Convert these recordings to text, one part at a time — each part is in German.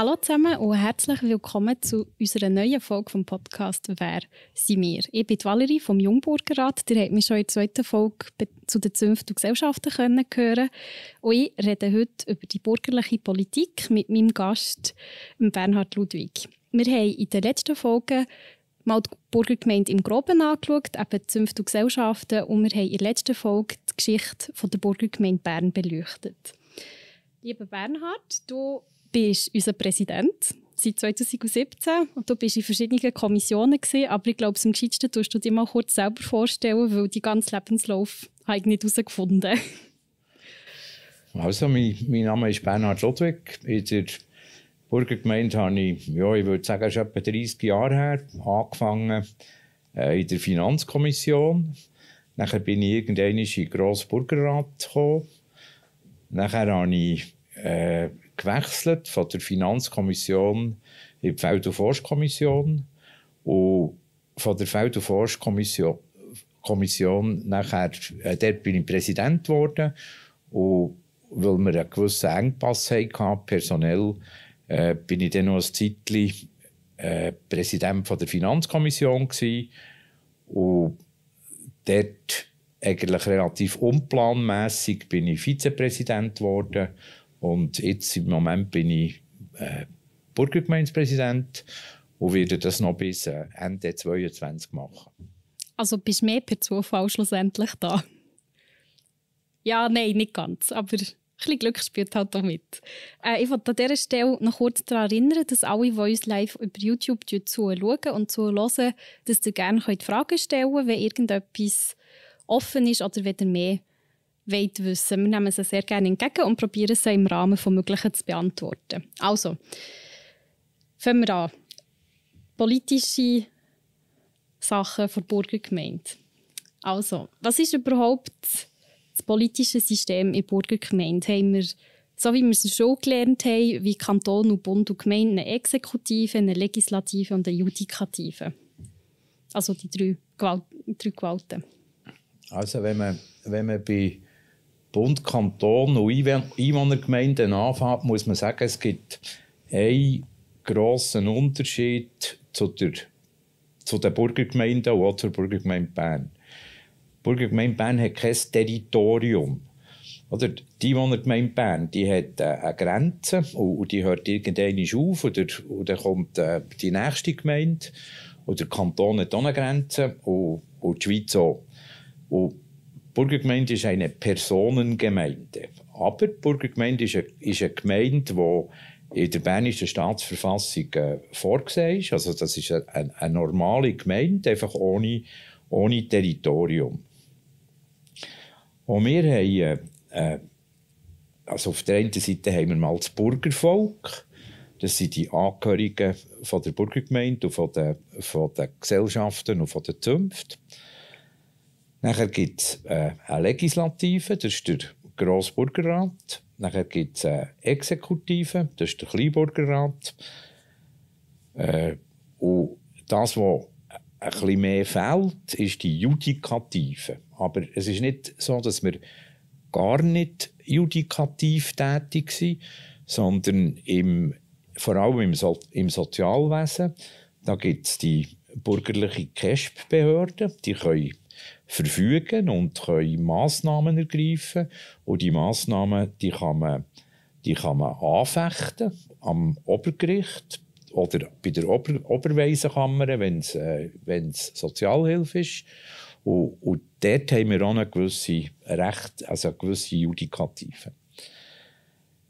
Hallo zusammen und herzlich willkommen zu unserer neuen Folge vom Podcast «Wer sind wir?». Ich bin Valerie vom Jungburgerrat. Ihr habt mich schon in der zweiten Folge zu den Zünften und Gesellschaften können Und ich rede heute über die bürgerliche Politik mit meinem Gast Bernhard Ludwig. Wir haben in der letzten Folge mal die Burgergemeinde im Groben angeschaut, eben Zünfte und Gesellschaften, und wir haben in der letzten Folge die Geschichte von der Burgergemeinde Bern beleuchtet. Lieber Bernhard, du bist unser Präsident seit 2017 und du bist in verschiedenen Kommissionen gewesen, aber ich glaube, am gescheitsten tust du dir mal kurz selber vorstellen, weil die ganze Lebenslauf habe ich nicht herausgefunden. Also, mein, mein Name ist Bernhard Ludwig. In der Burgergemeinde habe ich, ja, ich würde sagen, schon etwa 30 Jahre her angefangen äh, in der Finanzkommission. Nachher bin ich irgendwann in den Grossen Burgerrat gekommen. Nachher habe ich äh, gewechselt von der Finanzkommission in die Feld- und Forstkommission. Und von der Feld- und Forstkommission Kommission nachher, äh, dort bin ich Präsident geworden. Und weil wir einen gewissen Engpass hatten, personell, äh, bin ich dann noch ein Zeitchen äh, Präsident von der Finanzkommission gewesen. Und dort eigentlich relativ unplanmäßig bin ich Vizepräsident geworden und jetzt im Moment bin ich äh, Burgergemeindepräsident und werde das noch bis äh, Ende 2022 machen. Also bist du mehr per Zufall schlussendlich da? Ja, nein, nicht ganz, aber ein bisschen Glück spielt halt auch mit. Äh, ich wollte an dieser Stelle noch kurz daran erinnern, dass alle, die uns live über YouTube zuschauen und zuhören, dass ihr gerne Fragen stellen könnt, wenn irgendetwas offen ist oder wenn ihr mehr wollt wissen. Wir nehmen sie sehr gerne entgegen und probieren sie im Rahmen von Möglichen zu beantworten. Also, fangen wir an. Politische Sachen der Burgergemeinde. Also, was ist überhaupt das politische System in Burgergemeinde? Haben wir, so wie wir es schon gelernt haben, wie Kanton und Bund und Gemeinde eine Exekutive, eine Legislative und eine Judikative. Also die drei, Gewalt, drei Gewalten. Also wenn man, wenn man bei Bund, Kanton und Einwohnergemeinden anfängt, muss man sagen, es gibt einen grossen Unterschied zu, der, zu den Burgergemeinden und auch zur Burgergemeinde Bern. Die Burgergemeinde Bern hat kein Territorium. Oder die Einwohnergemeinde Bern die hat äh, eine Grenze und, die hört irgendwann auf und dann kommt äh, die nächste Gemeinde. Und der Kanton hat auch eine Grenze und, und die Schweiz auch. Und Burgergemeinde ist eine Personengemeinde. Aber die Burgergemeinde ist eine, ist eine Gemeinde, die in der bernischen Staatsverfassung äh, vorgesehen ist. Also das ist eine, eine, normale Gemeinde, einfach ohne, ohne Territorium. Und wir haben, äh, also auf der einen Seite haben wir mal das Bürgervolk. Das sind die Angehörigen von der Burgergemeinde und von den, von den Gesellschaften und von den Zünften. Nachher gibt es äh, Legislative, das ist der Grossburgerrat. Nachher gibt es eine Exekutive, das ist der Kleinburgerrat. Äh, und das, was ein mehr fehlt, ist die Judikative. Aber es ist nicht so, dass wir gar nicht judikativ tätig sind, sondern im, vor allem im, im Sozialwesen. Da gibt es die bürgerliche KESP-Behörde, die verfügen und können Massnahmen ergreifen. Und die Massnahmen die kann, man, die kann man anfechten am Obergericht oder bei der Ober Oberweisenkammer, wenn es äh, Sozialhilfe ist. Und, und dort haben wir auch eine gewisse Recht, also eine gewisse Judikative.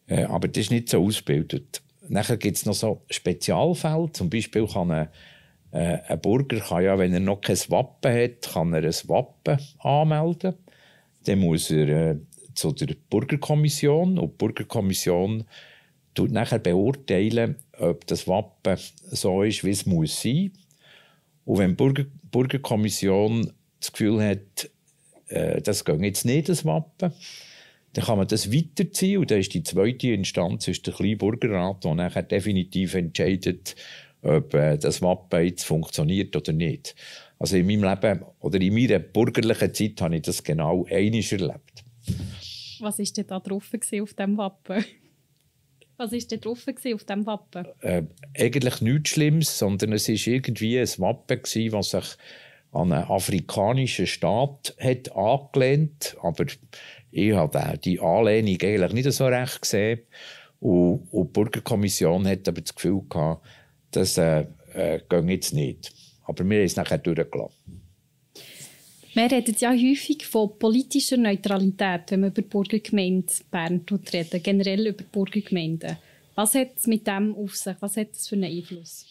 Äh, aber das ist nicht so ausgebildet. Nachher gibt es noch so Spezialfälle. Zum Beispiel kann eine äh, ein Bürger kann ja, wenn er noch kein Wappen hat, kann er ein Wappen anmelden. Dann muss er äh, zu der Bürgerkommission und die Bürgerkommission tut nachher beurteilen, ob das Wappen so ist, wie es muss sein. Und wenn die Bürger Bürgerkommission das Gefühl hat, äh, das geht jetzt nicht, das Wappen, dann kann man das weiterziehen und dann ist die zweite Instanz ist der Kleinbürgerrat, der nachher definitiv entscheidet, ob äh, das Wappen jetzt funktioniert oder nicht. Also in meinem Leben oder in meiner bürgerlichen Zeit habe ich das genau einmal erlebt. Was war denn da drauf auf dem Wappen? Was war denn drauf auf diesem Wappen? Äh, eigentlich nichts Schlimmes, sondern es war irgendwie ein Wappen, gewesen, das sich an einen afrikanischen Staat hat angelehnt aber ich habe die Anlehnung eigentlich nicht so recht gesehen. Und, und die Bürgerkommission hat aber das Gefühl gehabt, das äh, äh, geht jetzt nicht. Aber wir haben es nachher durchgelassen. Man redet ja häufig von politischer Neutralität, wenn man über die Burgergemeinde Bern redet, generell über die Burgergemeinden. Was hat es mit dem auf sich? Was hat es für einen Einfluss?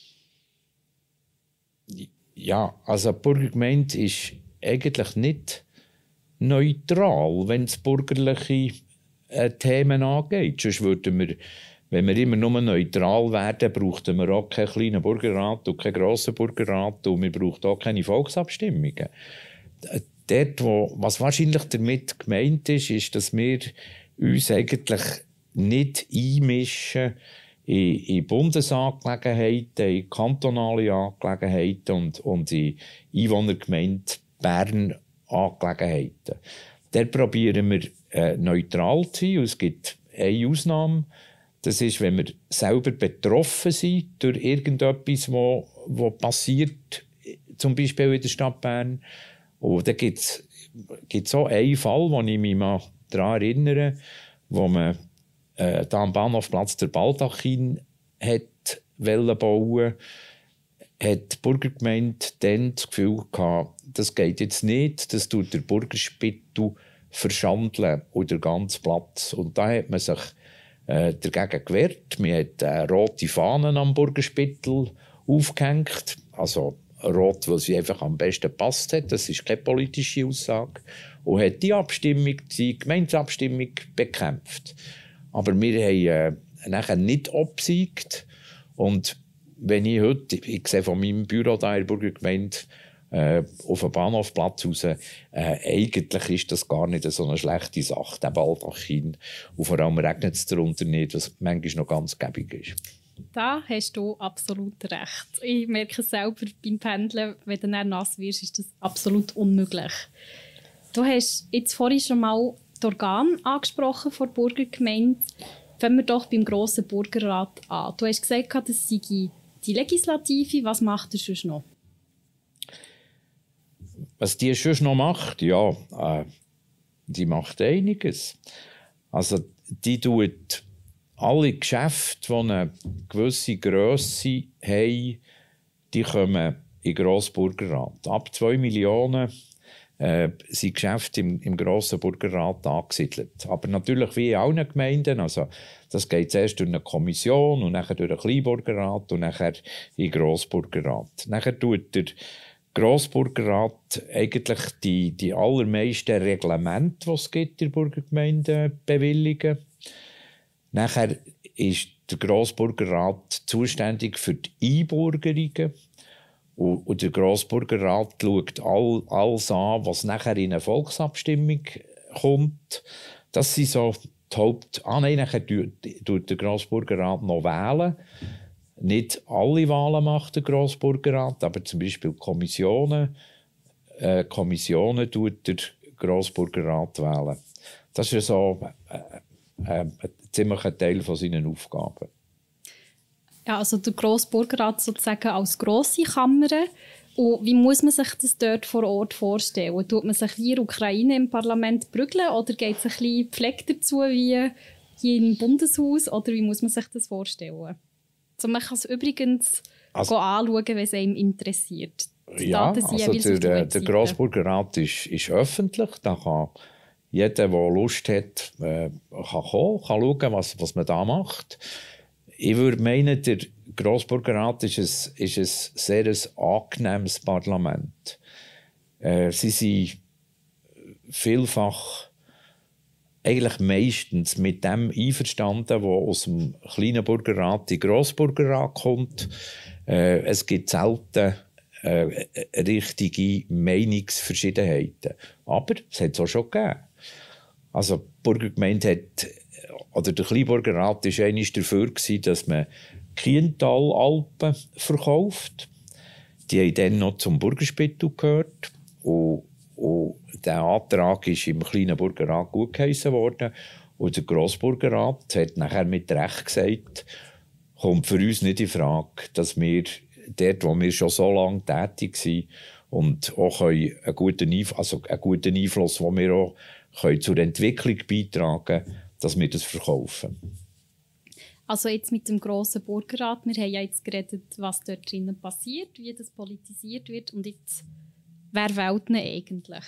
Ja, also die Burgergemeinde ist eigentlich nicht neutral, wenn es bürgerliche äh, Themen angeht. Sonst würden wir, wenn wir immer nur neutral werden, bräuchten wir auch keinen kleinen Bürgerrat und keinen grossen Bürgerrat und wir brauchen auch keine Volksabstimmungen. Dort, wo, was wahrscheinlich damit gemeint ist, ist, dass wir uns eigentlich nicht einmischen in, in Bundesangelegenheiten, in kantonale Angelegenheiten und, und in Einwohnergemeinde Bern Angelegenheiten. Dort probieren wir äh, neutral zu sein. Es gibt eine Ausnahme. Das ist, wenn wir selber betroffen sind durch irgendetwas, was, was passiert, zum Beispiel in der Stadt Bern. Und da gibt es auch einen Fall, wo ich mich mal daran erinnere, wo man äh, da am Bahnhofplatz der Baldachin hat bauen hat die Burgergemeinde dann das Gefühl gehabt, das geht jetzt nicht, das tut der Burgerspittel verschandeln und der ganze Platz. Und da hat man sich äh, dagegen gewehrt. Man hat äh, rote Fahnen am Burgerspittel aufgehängt, also rot, weil sie einfach am besten passt hat. Das ist keine politische Aussage. Und hat die Abstimmung, die Gemeindeabstimmung bekämpft. Aber wir haben äh, nachher nicht obsiegt. Und wenn ich heute, ich sehe von meinem Büro da in der Burgergemeinde, äh, auf dem Bahnhofplatz raus, äh, eigentlich ist das gar nicht so eine schlechte Sache, der Baldachin. Und vor allem regnet es darunter nicht, was manchmal noch ganz gäbig ist. Da hast du absolut recht. Ich merke selber beim Pendeln, wenn du nass wirst, ist das absolut unmöglich. Du hast jetzt vorhin schon mal die Organe angesprochen von der Burgergemeinde. Fangen wir doch beim grossen Burgerrat an. Du hast gesagt, das sei die Legislative. Was macht er sonst noch? Was die sonst noch macht? Ja, äh, die macht einiges. Also, die tut alle Geschäfte, die eine gewisse Grösse haben, die kommen in Grossburgerrat. Ab 2 Millionen äh, sind Geschäfte im, im grossen Burgerrat angesiedelt. Aber natürlich wie in allen Gemeinden. Also, das geht zuerst durch eine Kommission und nachher durch einen Kleinburgerrat und nachher in den Grossburgerrat. Nachher tut der Grossburgerrat eigentlich die, die allermeisten Reglemente, die es gibt der Burgergemeinde, bewilligen. Nachher ist der Grossburgerrat zuständig für die Einbürgerungen. Und, der Grossburgerrat schaut all, alles an, was nachher in eine Volksabstimmung kommt. Das sind so die Haupt... Ah nein, nachher tut der Grossburgerrat noch wählen. Nicht alle Wahlen macht der Grossburgerrat, aber zum Beispiel Kommissionen. Äh, Kommissionen tut der Grossburgerrat wählen. Das ist so äh, äh, ein ziemlicher Teil von seinen Aufgaben. Ja, also der Grossburgerrat sozusagen als grosse Kammer. Und wie muss man sich das dort vor Ort vorstellen? Tut man sich wie in der Ukraine im Parlament prügeln oder geht es ein bisschen gepflegt dazu wie hier im Bundeshaus? Oder wie muss man sich das vorstellen? Also man kann es übrigens also, anschauen, wenn es einem interessiert. Die ja, also der, der Grossburgerrat ist, ist öffentlich. Da kann jeder, der Lust hat, äh, kann kommen, kann schauen, was, was man da macht. Ich würde meinen, der Grossburgerrat ist ein, ist ein sehr ein angenehmes Parlament. Äh, sie sind vielfach eigentlich meistens mit dem einverstanden, was aus dem kleinen Burgerrat in den Grossburgerrat kommt. Äh, es gibt selten äh, richtige Meinungsverschiedenheiten. Aber es hat es auch schon gegeben. Also die Burgergemeinde hat oder der Kleinburgerrat war einmal dafür, gewesen, dass man Kiental-Alpen verkauft. Die haben dann noch zum Burgerspittel gehört. Und, und der Antrag ist im kleinen Burgerrat gut geheissen worden. Und der Grossburgerrat hat nachher mit Recht gesagt, kommt für uns nicht in Frage, dass wir dort, wo wir schon so lange tätig sind und auch einen guten, Einf also einen guten Einfluss, den wir auch zur Entwicklung beitragen können, dass wir das verkaufen. Also jetzt mit dem grossen Burgerrat, wir haben ja jetzt geredet, was dort drinnen passiert, wie das politisiert wird und jetzt, wer wählt ihn eigentlich?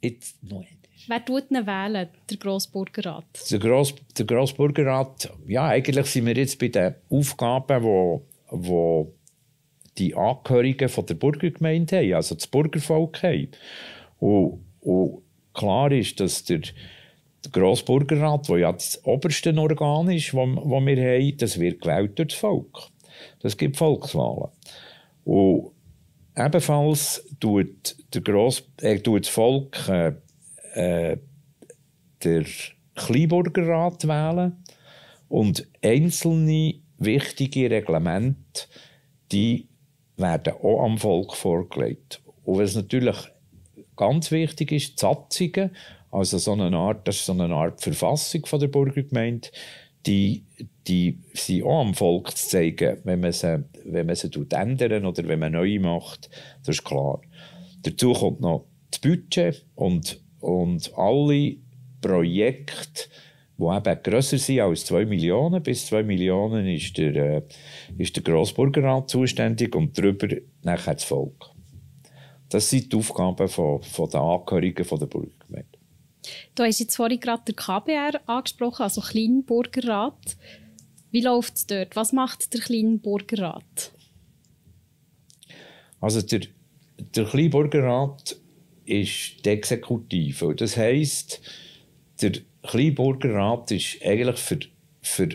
Jetzt noch Wer tut ihn wählen, der Grossburgerrat? Der, Gross, der Grossburgerrat, ja, eigentlich sind wir jetzt bei den Aufgaben, wo, wo die Angehörigen von der Burgergemeinde haben, also das Bürgervolk haben. Und, und klar ist, dass der, der Grossburgerrat, der ja das oberste Organ ist, das wir haben, das wird gewählt durch das Volk. Das gibt Volkswahlen. Und ebenfalls tut, der Gross, äh, tut das Volk äh, äh, der Kleinburgerrat wählen und einzelne wichtige Reglemente, die werden auch am Volk vorgelegt. Und was natürlich ganz wichtig ist, die Satzungen, also so eine Art, das ist so eine Art Verfassung von der Burgergemeinde, die, die sind auch am Volk zu zeigen, wenn man sie, wenn man sie ändern oder wenn man neue macht, das ist klar. Dazu kommt noch das Budget und, und alle Projekte, die eben grösser sind als 2 Millionen. Bis 2 Millionen ist der, äh, ist der Grossburgerrat zuständig und darüber nachher das Volk. Das sind die Aufgaben von, von der Angehörigen von der Burgergemeinde. Du hast jetzt vorhin gerade den KBR angesprochen, also Kleinburgerrat. Wie läuft es dort? Was macht der Kleinburgerrat? Also der, der Kleinburgerrat ist die Exekutive. Das heisst, der Kleinburgerrat ist eigentlich für, für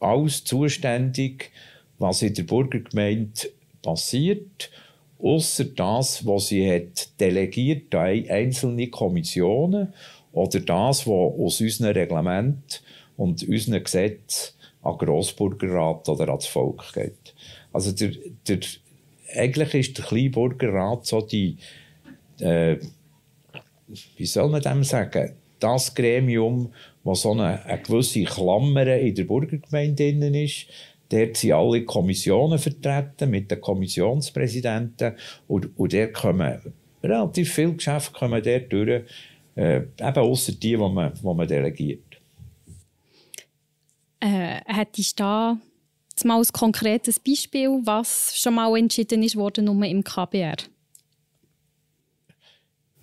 alles zuständig, was in der Burgergemeinde passiert außer das, was sie hat delegiert an einzelne Kommissionen oder das, was aus unserem Reglement und unseren Gesetzen an Grossburgerrat oder ans Volk geht. Also der, der, eigentlich ist der Kleinburgerrat so die, äh, wie soll man dem sagen, das Gremium, das so eine, eine gewisse Klammer in der Burgergemeinde ist, Dort sind alle Kommissionen vertreten mit den Kommissionspräsidenten und, und dort kommen relativ viele Geschäfte kommen dort durch, äh, eben außer die, die man, die man delegiert. Äh, hättest du da mal ein konkretes Beispiel, was schon mal entschieden ist worden nur im KBR?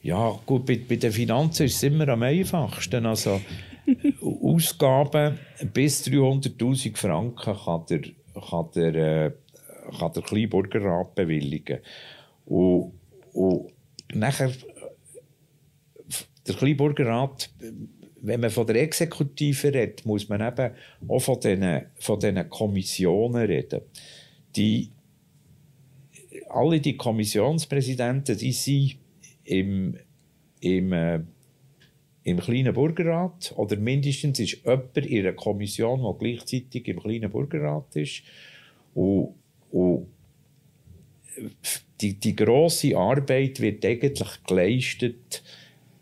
Ja, gut, bei, bei den Finanzen ist es immer am einfachsten. Also, Ausgaben bis 300'000 Franken kann der, kann der, äh, kann der Kleinburgerrat bewilligen. Und, und nachher, der Kleinburgerrat, wenn man von der Exekutive redet, muss man eben auch von diesen, von diesen Kommissionen reden. Die, alle die Kommissionspräsidenten, die sind im, im äh, im kleinen Bürgerrat oder mindestens ist jemand in einer Kommission, die gleichzeitig im kleinen Bürgerrat ist. Und, und die, die grosse Arbeit wird eigentlich geleistet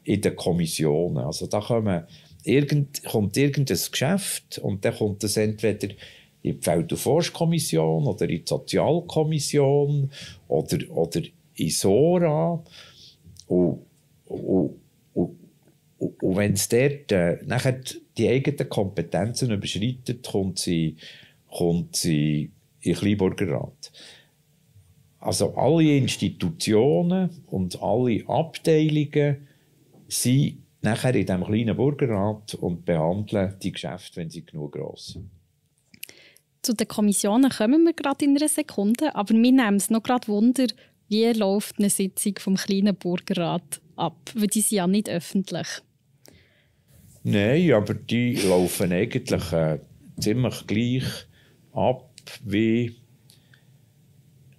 in den Kommissionen. Also da kommen, irgend, kommt irgendein Geschäft und dann kommt es entweder in die Feld- und Forstkommission oder in die Sozialkommission oder, oder in SORA. Und, und, und wenn es dort äh, nachher die eigenen Kompetenzen überschreitet, kommt sie, kommt sie in Kleinburgerrat. Also alle Institutionen und alle Abteilungen sind nachher in diesem kleinen Burgerrat und behandeln die Geschäfte, wenn sie genug gross sind. Zu den Kommissionen kommen wir gerade in einer Sekunde, aber mir nehmen es noch gerade Wunder, wie läuft eine Sitzung vom kleinen Burgerrat ab, weil die sind ja nicht öffentlich. Nein, aber die laufen eigentlich äh, ziemlich gleich ab wie,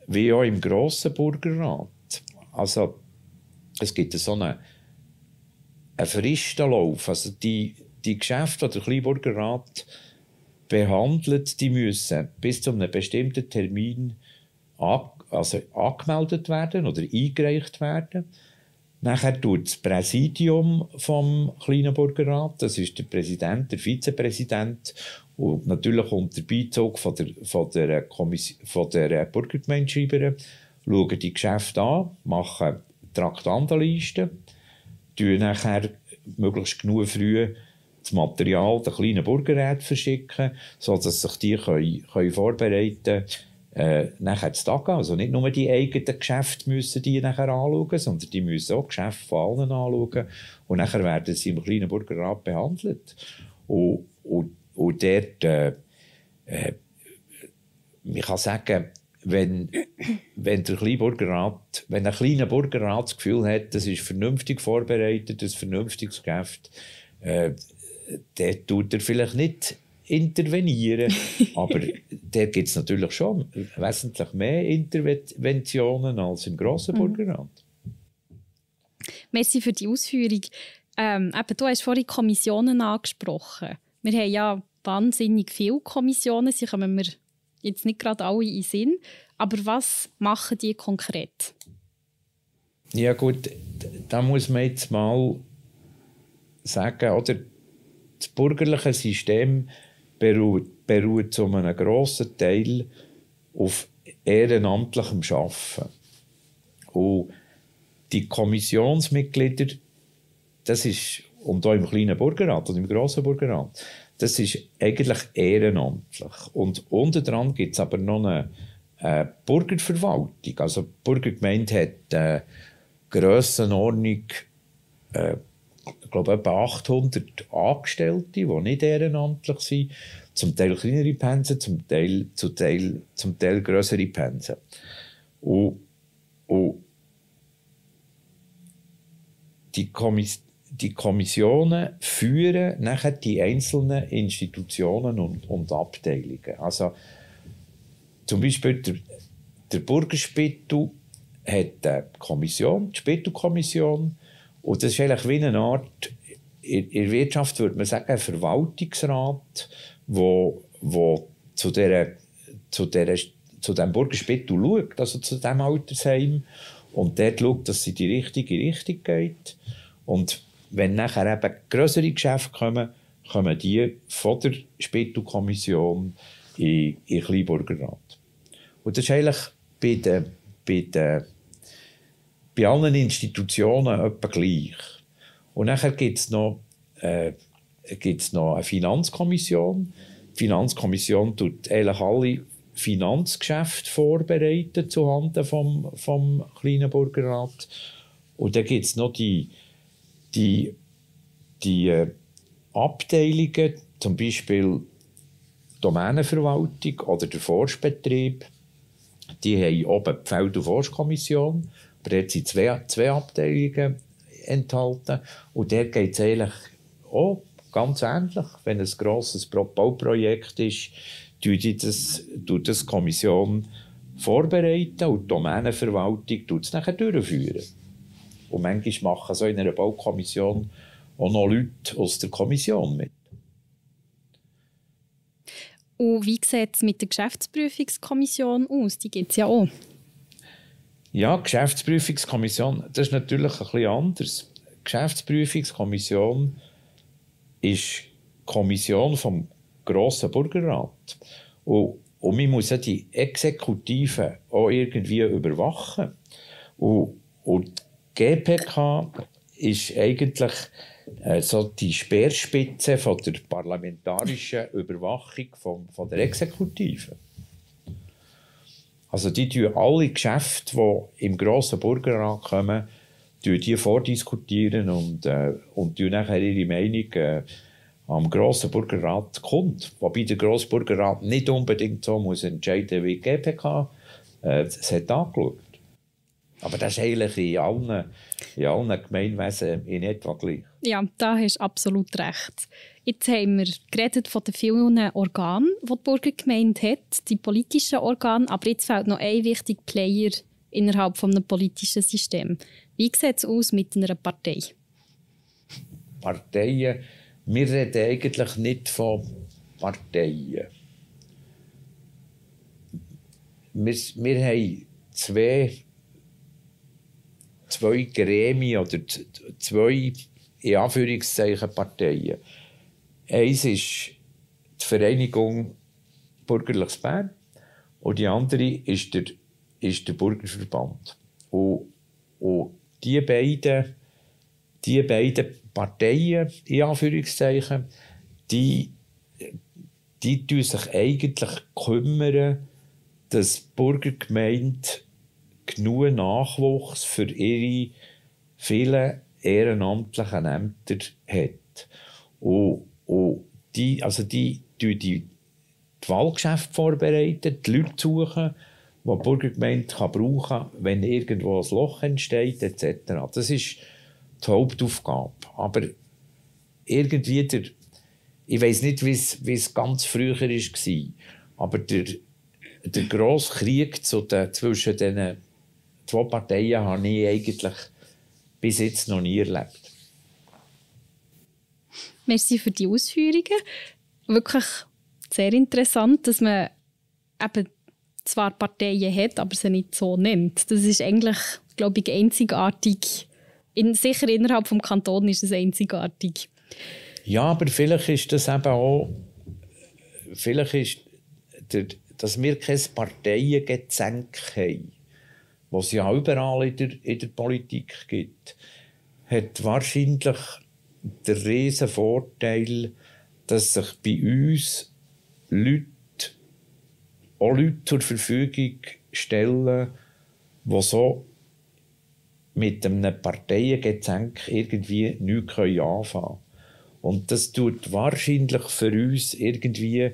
wie auch im grossen Burgerrat. Also es gibt so einen, einen Fristenlauf. Also die, die Geschäfte, die der Kleinburgerrat behandelt, die müssen bis zu einem bestimmten Termin also angemeldet werden oder eingereicht werden. Nachher tut das Präsidium vom kleinen Burgerrat, das ist der Präsident, der Vizepräsident und natürlich unter Beizug von der, von der, von der Burgergemeindeschreiberin schauen die Geschäfte an, machen Traktandenlisten, tun nachher möglichst genug früh das Material der kleinen Burgerräte verschicken, sodass sich die können, können vorbereiten äh, nachher zu Tag Also nicht nur die eigenen Geschäfte müssen die nachher anschauen, sondern die müssen auch Geschäfte von allen anschauen. Und nachher werden sie im kleinen Burgerrat behandelt. Und, und, und dort, äh, äh, kann sagen, wenn, wenn der kleine Burgerrat, wenn ein kleiner Burgerrat das Gefühl hat, das ist vernünftig vorbereitet, ein vernünftiges Geschäft, äh, der tut er vielleicht nicht intervenieren. Aber da gibt es natürlich schon wesentlich mehr Interventionen als im grossen mhm. Burgerrat. Merci für die Ausführung. Ähm, eben, du hast vorhin Kommissionen angesprochen. Wir haben ja wahnsinnig viele Kommissionen, sie kommen mir jetzt nicht gerade alle in Sinn. Aber was machen die konkret? Ja gut, da muss man jetzt mal sagen, oder das bürgerliche System beruht, beruht zu einem grossen Teil auf ehrenamtlichem Arbeiten. Und die Kommissionsmitglieder, das ist, und auch im kleinen Burgerrat und im grossen Burgerrat, das ist eigentlich ehrenamtlich. Und unten dran gibt es aber noch eine äh, Burgerverwaltung. Also die Burgergemeinde hat äh, Grössenordnung äh, ich glaube, etwa 800 Angestellte, die nicht ehrenamtlich sind. Zum Teil kleinere Pensen, zum Teil, zum Teil, zum Teil größere Pensen. Und, und die, Kommiss die Kommissionen führen nachher die einzelnen Institutionen und, und Abteilungen. Also zum Beispiel der, der Burgerspittel hat eine Kommission, die Spittelkommission, und das ist eigentlich wie eine Art, in, der Wirtschaft würde man sagen, ein Verwaltungsrat, wo, wo zu, der, zu, der, zu dem Burgerspittel schaut, also zu dem Altersheim, und dort schaut, dass sie in die richtige Richtung geht. Und wenn nachher eben größere Geschäfte kommen, kommen die von der Spittelkommission in, in Kleinburgerrat. Und das ist eigentlich bei den, bei den bei allen Institutionen etwa gleich. Und nachher gibt es noch, äh, gibt's noch eine Finanzkommission. Die Finanzkommission tut eigentlich alle Finanzgeschäfte vorbereiten zuhanden vom, vom kleinen Burgerrat. Und dann gibt es noch die, die, die äh, Abteilungen, zum Beispiel Domänenverwaltung oder der Forstbetrieb. Die haben oben die Feld- und Forstkommission aber dort sind zwei, zwei Abteilungen enthalten. Und der geht es eigentlich auch ganz ähnlich. Wenn ein grosses Bauprojekt ist, tut das, tut das die Kommission vorbereiten und die Domänenverwaltung tut es nachher durchführen. Und manchmal machen so in einer Baukommission auch noch Leute aus der Kommission mit. Und wie sieht es mit der Geschäftsprüfungskommission aus? Die gibt es ja auch. Ja, Geschäftsprüfungskommission, das ist natürlich ein bisschen anders. Die Geschäftsprüfungskommission ist Kommission vom grossen Bürgerrat. Und, und man muss ja die Exekutive auch irgendwie überwachen. Und, und GPK ist eigentlich äh, so die Speerspitze von der parlamentarischen Überwachung von, von der Exekutive. Also die tun alle Geschäfte, die im grossen Bürgerrat kommen, die vordiskutieren und, äh, und nachher ihre Meinung äh, am grossen Bürgerrat kommt. Wobei der grosse Bürgerrat nicht unbedingt so muss entscheiden wie die GPK. Äh, das hat angeschaut. Aber das ist eigentlich in allen, in allen Gemeinwesen in etwa gleich. Ja, da hast du absolut recht. Jetzt haben wir geredet von den vielen Organen, die die Bürgergemeinde hat, die politischen Organe, aber jetzt fehlt noch ein wichtiger Player innerhalb des politischen Systems. Wie sieht es aus mit einer Partei? Parteien, wir reden eigentlich nicht von Parteien. Wir, wir haben zwei zwei Gremien oder zwei, in Anführungszeichen, Parteien. Eins ist die Vereinigung Bürgerliches Bern und die andere ist der, ist der Bürgerverband. Und, und die beiden, die beiden Parteien, in Anführungszeichen, die, die tun sich eigentlich kümmern, dass die Bürgergemeinde genug Nachwuchs für ihre vielen ehrenamtlichen Ämter hat. Und, und die, also die, die, die, die Wahlgeschäfte vorbereiten, die Leute suchen, die die Bürgergemeinde brauchen kann, wenn irgendwo ein Loch entsteht, etc. Das ist die Hauptaufgabe. Aber irgendwie, der, ich weiß nicht, wie es ganz früher war, aber der, der grosse Krieg zu den, zwischen diesen zwei Parteien habe ich eigentlich bis jetzt noch nie erlebt. Merci für die Ausführungen. Wirklich sehr interessant, dass man eben zwar Parteien hat, aber sie nicht so nennt. Das ist eigentlich, glaube ich, einzigartig. In, sicher innerhalb des Kantons ist es einzigartig. Ja, aber vielleicht ist das eben auch, vielleicht ist, der, dass wir kein Parteiengezänk haben, was es ja überall in der, in der Politik gibt, hat wahrscheinlich den riesen Vorteil, dass sich bei uns Leute, auch Leute zur Verfügung stellen, die so mit einem Parteiengezänk irgendwie nichts anfangen können. Und das tut wahrscheinlich für uns irgendwie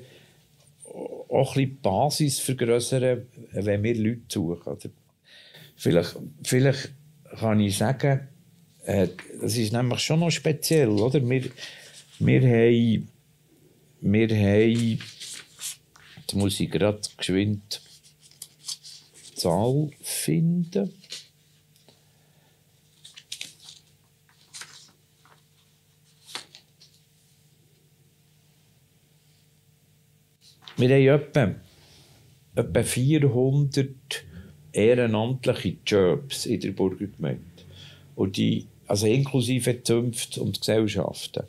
auch ein bisschen die Basis vergrößern, wenn wir Leute suchen. Vielleicht, vielleicht kann ich sagen, äh, das ist nämlich schon noch speziell, oder? Wir, wir haben, wir haben, jetzt muss ich gerade geschwind Zahl finden. Wir haben etwa, etwa 400 ehrenamtliche Jobs in der Burgergemeinde. Und die, also inklusive Zünfte und Gesellschaften.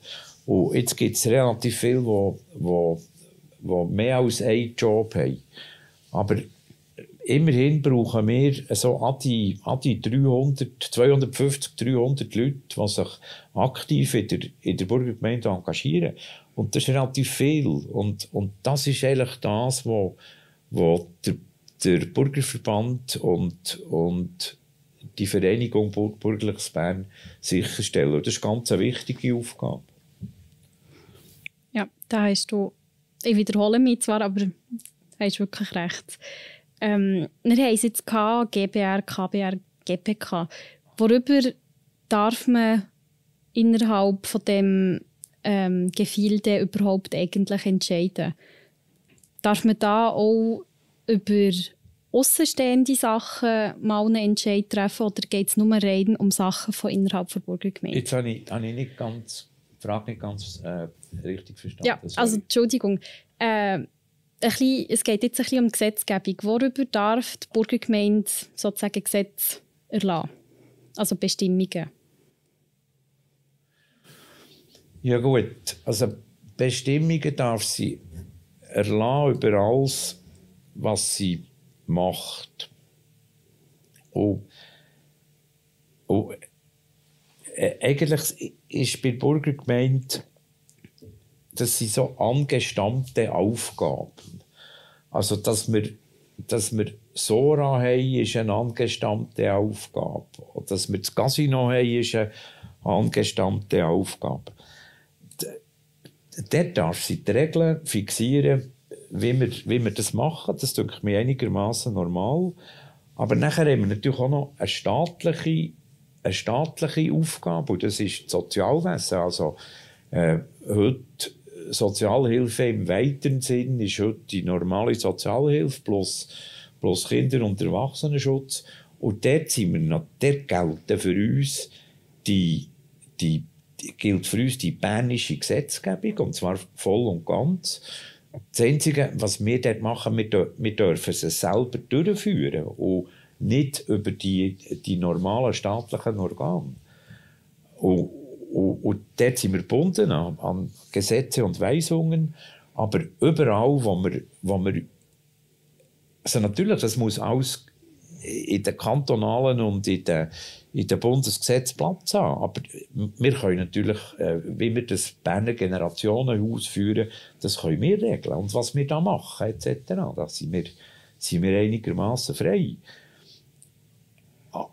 Und jetzt gibt es relativ viele, die, die, die mehr als einen Job haben. Aber immerhin brauchen wir so an die, an die 300, 250, 300 Leute, die sich aktiv in der, in der Burgergemeinde engagieren. Und das ist relativ viel. Und, und das ist eigentlich das, was, was der, der Bürgerverband und, und die Vereinigung Bürgerliches Bern sicherstellen. Das ist eine ganz wichtige Aufgabe. Ja, da hast du, ich wiederhole mich zwar, aber du hast wirklich recht. Ähm, wir haben es jetzt gehabt, GBR, KBR, GPK. Worüber darf man innerhalb von dem ähm, Gefilde überhaupt eigentlich entscheiden? Darf man da auch über außenstehende Sachen mal einen Entscheid treffen oder geht es nur rein um Sachen von innerhalb der Burgergemeinde? Jetzt habe ich, habe ich nicht ganz, die Frage nicht ganz äh, richtig verstanden. Ja, also Entschuldigung. Äh, bisschen, es geht jetzt ein bisschen um die Gesetzgebung. Worüber darf die Burgergemeinde sozusagen Gesetz erlassen? Also Bestimmungen. Ja gut, also Bestimmungen darf sie erlassen über alles, was sie macht. Und, und äh, eigentlich ist bei der Burgergemeinde das sind so angestammte Aufgaben. Also, dass wir, dass wir Sora haben, ist eine angestammte Aufgabe. Dass wir das Casino haben, ist eine angestammte Aufgabe. Dort darf sie die Regeln fixieren, wie wir, wie wir das machen. Das tut mir einigermaßen normal. Aber nachher haben wir natürlich auch noch eine staatliche, eine staatliche Aufgabe, und das ist das Sozialwesen. Also, äh, heute Sozialhilfe im weiteren Sinn ist heute die normale Sozialhilfe plus, plus Kinder- und Erwachsenenschutz. Und dort, sind wir noch, dort gelten für uns die, die, gilt für uns die bernische Gesetzgebung, und zwar voll und ganz. Das Einzige, was wir dort machen, wir, dürfen sie selber durchführen. Und nicht über die, die normalen staatlichen Organe. Und, und, und dort sind wir gebunden an, an Gesetze und Weisungen, aber überall, wo wir, wo wir also natürlich, das muss alles in den kantonalen und in den, in den Bundesgesetzen Platz haben. Aber wir können natürlich, äh, wie wir das Berner Generationenhaus führen, das können wir regeln. Und was wir da machen, etc., da sind wir, sind wir einigermaßen frei. Ah,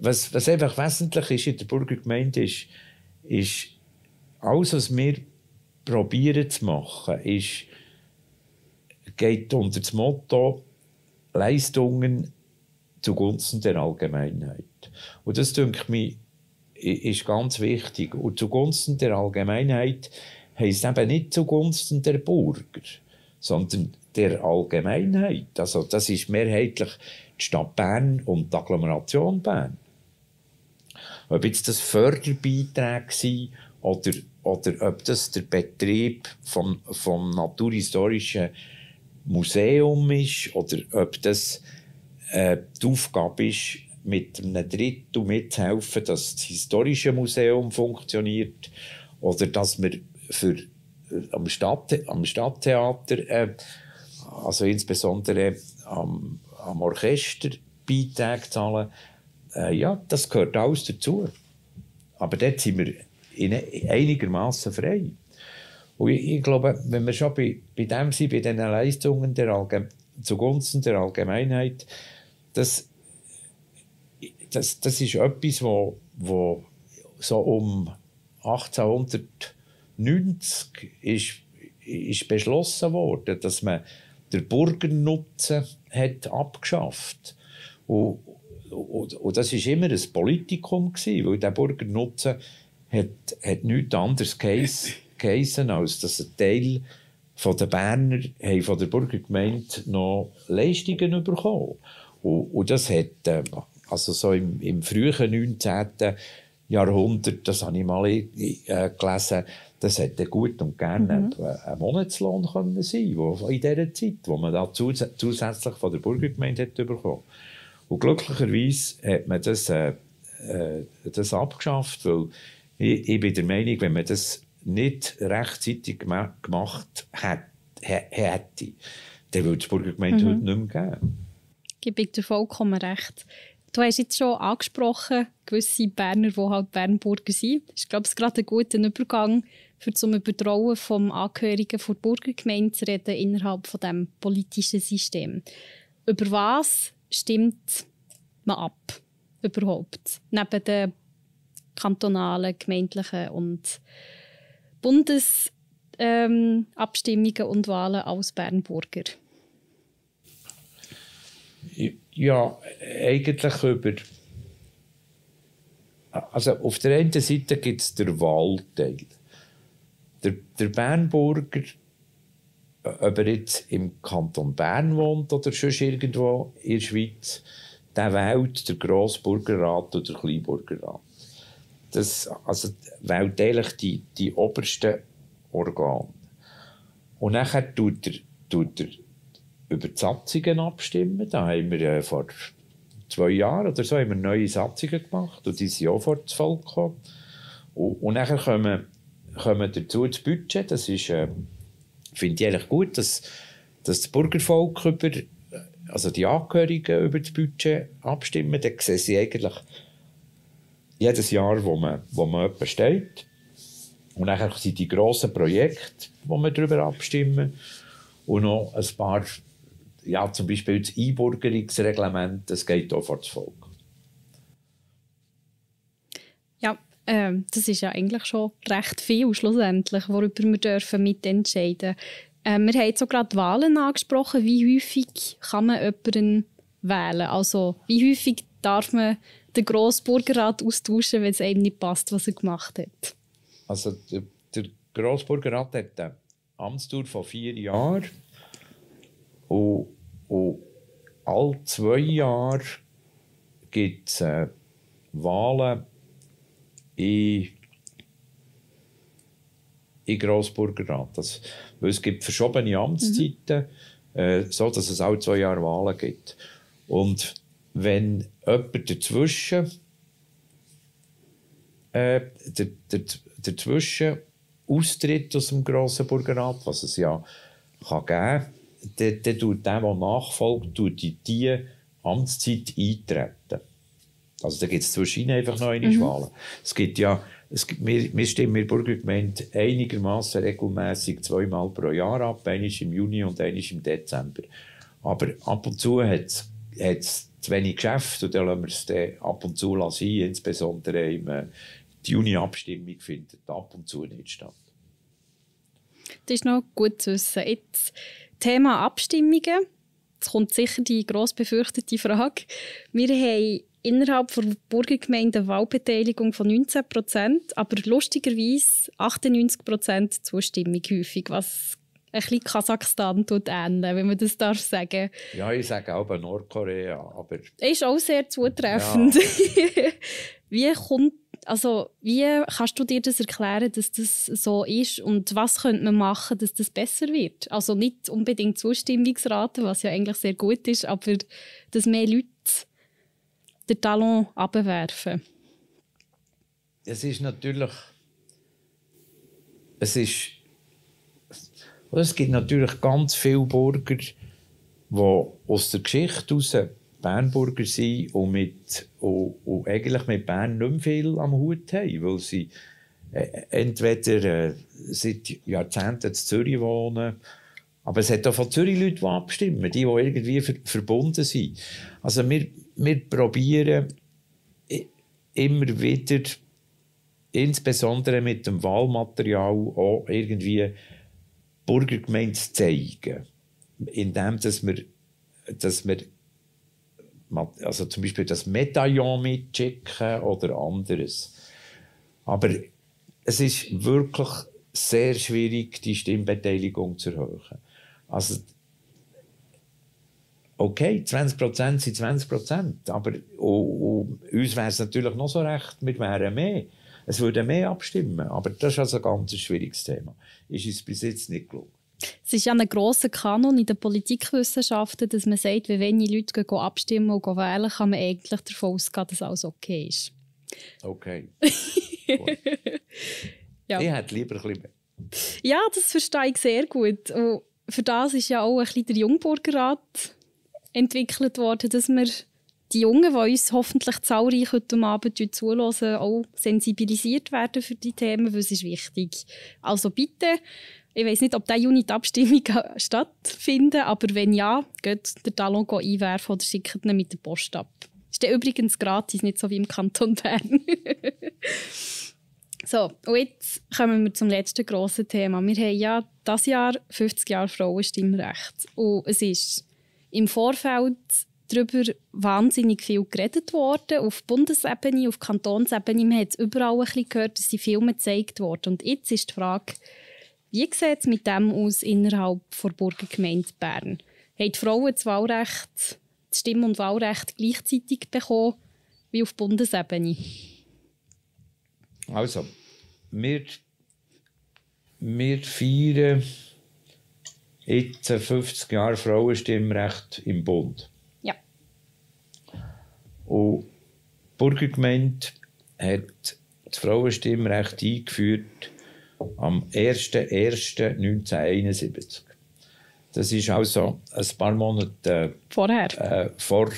was, was einfach wesentlich ist in der Burgergemeinde, ist, ist alles, was wir probieren zu machen, ist, geht unter das Motto, Leistungen zugunsten der Allgemeinheit. Und das, denke ich, ist ganz wichtig. Und zugunsten der Allgemeinheit heisst eben nicht zugunsten der Bürger, sondern der Allgemeinheit. Also das ist mehrheitlich die Stadt Bern und die Agglomeration Bern. Ob jetzt das Förderbeiträge sind oder, oder ob das der Betrieb vom, vom naturhistorischen Museum ist oder ob das äh, die Aufgabe ist, mit einem Drittel mitzuhelfen, dass das historische Museum funktioniert oder dass wir für, äh, am, Stadt, am Stadttheater, äh, also insbesondere am, am Orchester, Beiträge zahlen. Äh, ja, das gehört alles dazu. Aber dort sind wir einigermaßen frei. Und ich, ich, glaube, wenn wir schon bei, bei dem sind, bei den Leistungen der Allgeme zugunsten der Allgemeinheit, das, das, das ist etwas, wo, wo so um 1890 ist, ist beschlossen worden, dass man den Bürgernutzen hat abgeschafft und, und, und das ist immer ein Politikum gewesen, weil der Bürgernutzen hat, hat nichts anderes geheissen, als dass ein Teil von der Berner haben von der Burgergemeinde noch Leistungen bekommen. Und, und das hat, äh, also so im, im frühen 19. Jahrhundert, das habe ich mal äh, gelesen, das hätte gut und gerne mhm. ein Monatslohn können sein wo, in dieser Zeit, wo man da zus zusätzlich von der Burgergemeinde hat bekommen. Und glücklicherweise hat man das, äh, äh, das abgeschafft, weil ich, ich bin der Meinung, wenn man das nicht rechtzeitig gemacht hätte, dann würde es Burgergemeinde mhm. heute nicht mehr geben. Gebe ich dir vollkommen recht. Du hast jetzt schon angesprochen, gewisse Berner, die halt Bernburger sind. Ich glaube, es ist gerade ein guter Übergang, für zum Übertrauen vom Angehörigen der Burgergemeinde zu reden innerhalb von dem politischen System. Über was stimmt man ab überhaupt? Neben den kantonalen, gemeindlichen und Bundesabstimmungen ähm, und Wahlen als Bernburger? Ja, eigentlich über. Also auf der einen Seite gibt es den Wahlteil. Der, der Bernburger, ob er jetzt im Kanton Bern wohnt oder schon irgendwo in der Schweiz, der wählt der Grossburgerrat oder der Kleinburgerrat das, also wählt eigentlich die, die obersten Organe. Und nachher tut er, tut er über die Satzungen abstimmen. Da haben wir äh, vor zwei Jahren oder so haben wir neue Satzungen gemacht und die sind auch vor das Volk gekommen. Und, und nachher kommen, kommen dazu das Budget. Das ist, äh, finde ich eigentlich gut, dass, dass das Bürgervolk über, also die Angehörigen über das Budget abstimmen. Dann sehen sie eigentlich jedes Jahr, wo man, wo man jemand steht. Und dann sind die grossen Projekte, wo wir darüber abstimmen. Und noch ein paar, ja, zum Beispiel das Einbürgerungsreglement, das geht auch vor das Volk. Ja, äh, das ist ja eigentlich schon recht viel schlussendlich, worüber wir dürfen mitentscheiden dürfen. Äh, wir haben jetzt auch gerade Wahlen angesprochen. Wie häufig kann man jemanden wählen? Also, wie häufig darf man den Grossburgerrat austauschen, wenn es einem nicht passt, was er gemacht hat? Also der, der Grossburgerrat hat eine Amtsdauer von vier Jahren und, und alle zwei Jahre gibt es äh, Wahlen in in Grossburgerrat. Das, weil es gibt verschobene Amtszeiten, mhm. äh, so dass es alle zwei Jahre Wahlen gibt. Und wenn jemand dazwischen, äh, der, der, dazwischen austritt aus dem Grossen Bürgerrat, was es ja kann geben kann, dann, dann tut der, der nachfolgt, tut in diese Amtszeit eintreten. Also da gibt es zwischen einfach noch eine mhm. Wahlen. Es gibt ja, es gibt, wir, wir stimmen der Burgergemeinde einigermaßen regelmäßig zweimal pro Jahr ab, eines im Juni und eines im Dezember. Aber ab und zu hat es zu wenig Geschäft und dann lassen wir es dann ab und zu sein, insbesondere im, äh, die Juni-Abstimmung findet ab und zu nicht statt. Das ist noch gut zu wissen. Jetzt Thema Abstimmungen. Jetzt kommt sicher die gross befürchtete Frage. Wir haben innerhalb der Burgergemeinde eine Wahlbeteiligung von 19 Prozent, aber lustigerweise 98 Prozent Zustimmung häufig, was ein bisschen Kasachstan tut ähneln, wenn man das darf sagen. Ja, ich sage auch bei Nordkorea, aber... Ist auch sehr zutreffend. Ja. Wie kommt also wie kannst du dir das erklären, dass das so ist und was könnte man machen, dass das besser wird? Also nicht unbedingt Zustimmungsraten, was ja eigentlich sehr gut ist, aber dass mehr Leute den Talon abwerfen. Es ist natürlich, es ist, es gibt natürlich ganz viele Bürger, die aus der Geschichte heraus Bernburger sind und, mit, und, und eigentlich mit Bern nicht mehr viel am Hut haben, weil sie äh, entweder äh, seit Jahrzehnten in Zürich wohnen, aber es hat auch von Zürich Leute, die abstimmen, die, die irgendwie ver verbunden sind. Also wir, wir probieren immer wieder, insbesondere mit dem Wahlmaterial, auch irgendwie Bürgergemeinde zu zeigen. Indem dass wir, dass wir also zum Beispiel das Medaillon mitschicken oder anderes. Aber es ist wirklich sehr schwierig, die Stimmbeteiligung zu erhöhen. Also, okay, 20% sind 20%, aber oh, oh, uns wäre es natürlich noch so recht, wir wären mehr. Es würde mehr abstimmen, aber das ist also ein ganz schwieriges Thema. Ist uns bis jetzt nicht gelungen. Es ist ja ein grosser Kanon in den Politikwissenschaften, dass man sagt, wenn wenige Leute gehen abstimmen und gehen wählen, kann man eigentlich davon ausgehen, dass alles okay ist. Okay. ja. Ich hätte lieber ein bisschen mehr. Ja, das verstehe ich sehr gut. Und für das ist ja auch ein bisschen der Jungburgerrat entwickelt worden, dass wir die Jungen, die uns hoffentlich zahlreich heute Abend zuhören, auch sensibilisiert werden für die Themen, weil es ist wichtig. Also bitte ich weiß nicht, ob diese Unit-Abstimmung stattfinden aber wenn ja, geht der Talon einwerfen oder schickt ihn mit der Post ab. Ist der übrigens gratis, nicht so wie im Kanton Bern. so, und jetzt kommen wir zum letzten grossen Thema. Wir haben ja dieses Jahr 50 Jahre Frauenstimmrecht. Und es ist im Vorfeld darüber wahnsinnig viel geredet worden, auf Bundesebene, auf Kantonsebene. Man hat es überall ein bisschen gehört, dass die Filme gezeigt wurden. Und jetzt ist die Frage, wie sieht es mit dem aus innerhalb der Burgergemeinde Bern? Haben die Frauen das Wahlrecht, das Stimm- und Wahlrecht gleichzeitig bekommen wie auf Bundesebene? Also, wir, wir feiern jetzt 50 Jahre Frauenstimmrecht im Bund. Ja. Und die Burgergemeinde hat das Frauenstimmrecht eingeführt am 01.01.1971. Das ist also ein paar Monate äh, Vorher. Äh, vor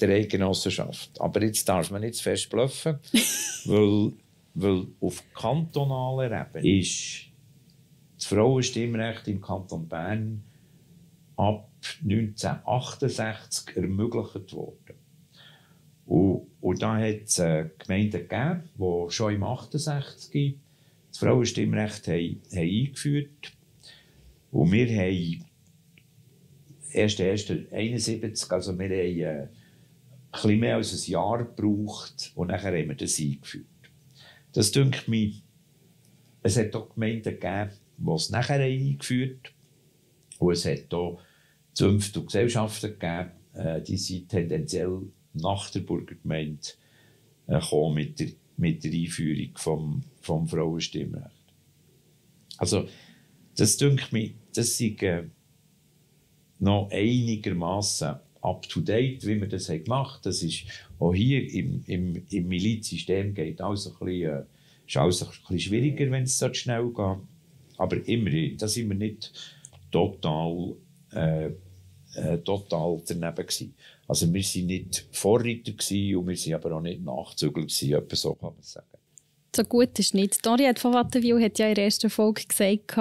der Eidgenossenschaft. Aber jetzt darf man nicht zu fest bluffen, weil, weil auf kantonaler Ebene ist das Frauenstimmrecht im Kanton Bern ab 1968 ermöglicht worden. Und, und da hat es äh, Gemeinden gegeben, die schon im 68 Frauenstimmrecht haben, haben eingeführt. Und wir haben erst 1.1.71, also wir haben äh, ein bisschen mehr als ein Jahr gebraucht und dann haben wir das eingeführt. Das denke mich, es hat auch Gemeinden gegeben, die es nachher eingeführt haben. Und es hat auch Zünfte und Gesellschaften gegeben, äh, die sind tendenziell nach der Burgergemeinde äh, mit der mit der Einführung vom, vom Frauenstimmrecht. Also, das denke mich, das ist äh, noch einigermaßen up-to-date, wie wir das gemacht haben. Das ist auch hier im, im, im Milizsystem geht alles ein bisschen, äh, ist alles ein bisschen schwieriger, wenn es so schnell geht. Aber immerhin, da sind wir nicht total, äh, äh, total daneben gewesen. Also wir waren nicht Vorreiter gewesen und wir waren aber auch nicht Nachzügler gewesen, so kann man sagen. So gut ist nicht. Doriette von Wattenwil hat ja in der ersten Folge gesagt,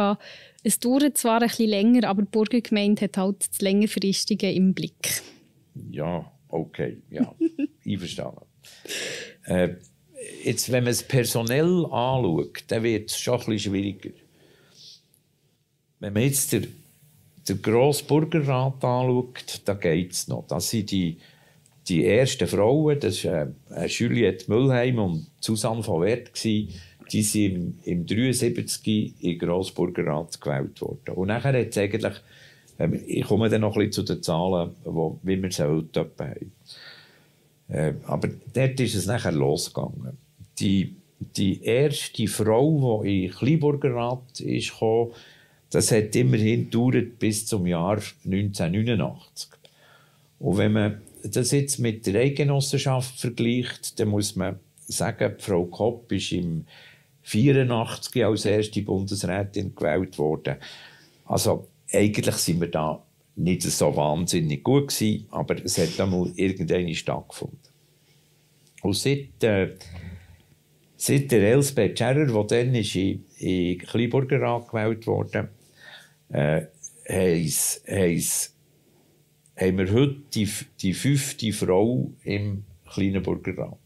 es dauert zwar ein bisschen länger, aber die Burgergemeinde hat halt das längerfristige im Blick. Ja, okay, ja, einverstanden. Äh, jetzt, wenn man es personell anschaut, dann wird es schon ein bisschen schwieriger. Wenn man jetzt den, den Grossburgerrat anschaut, da geht es noch. Das sind die, die ersten Frauen, das war äh, Juliette Müllheim und Susanne von Wert, die sind im, im 73 in Grossburgerrat gewählt worden. Und nachher hat es eigentlich, ähm, ich komme dann noch ein bisschen zu den Zahlen, wo, wie wir es heute haben. Äh, aber dort ist es nachher losgegangen. Die, die erste Frau, die in Kleinburgerrat ist gekommen, das hat immerhin gedauert bis zum Jahr 1989. Und wenn man das jetzt mit der Eidgenossenschaft vergleicht, dann muss man sagen, Frau Kopp ist im 1984 als erste Bundesrätin gewählt worden. Also eigentlich sind wir da nicht so wahnsinnig gut gewesen, aber es hat einmal irgendeine stattgefunden. Und seit, äh, seit der Elsbeth Scherrer, die dann ist in, in Kleinburgerrat gewählt wurde, äh, heisst, heisst, haben wir heute die, die fünfte Frau im kleinen Burgerrat.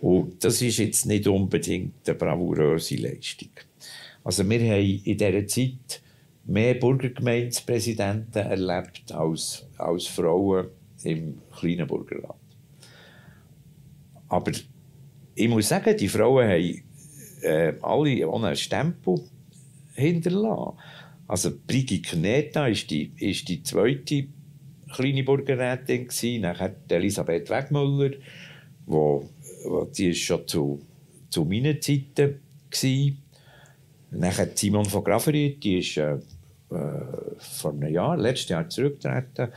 Und das ist jetzt nicht unbedingt eine bravouröse Leistung. Also wir haben in dieser Zeit mehr Burgergemeindepräsidenten erlebt als, als Frauen im kleinen Burgerrat. Aber ich muss sagen, die Frauen haben äh, alle ohne Stempel hinterlassen. Also Brigitte Kneta ist die, ist die zweite kleine Burgerrätin gewesen, nachher Elisabeth Wegmüller, wo, wo die ist schon zu, zu meinen Zeiten gewesen. Nachher Simon von Grafferi, die ist äh, äh, vor einem Jahr, letztes Jahr zurückgetreten.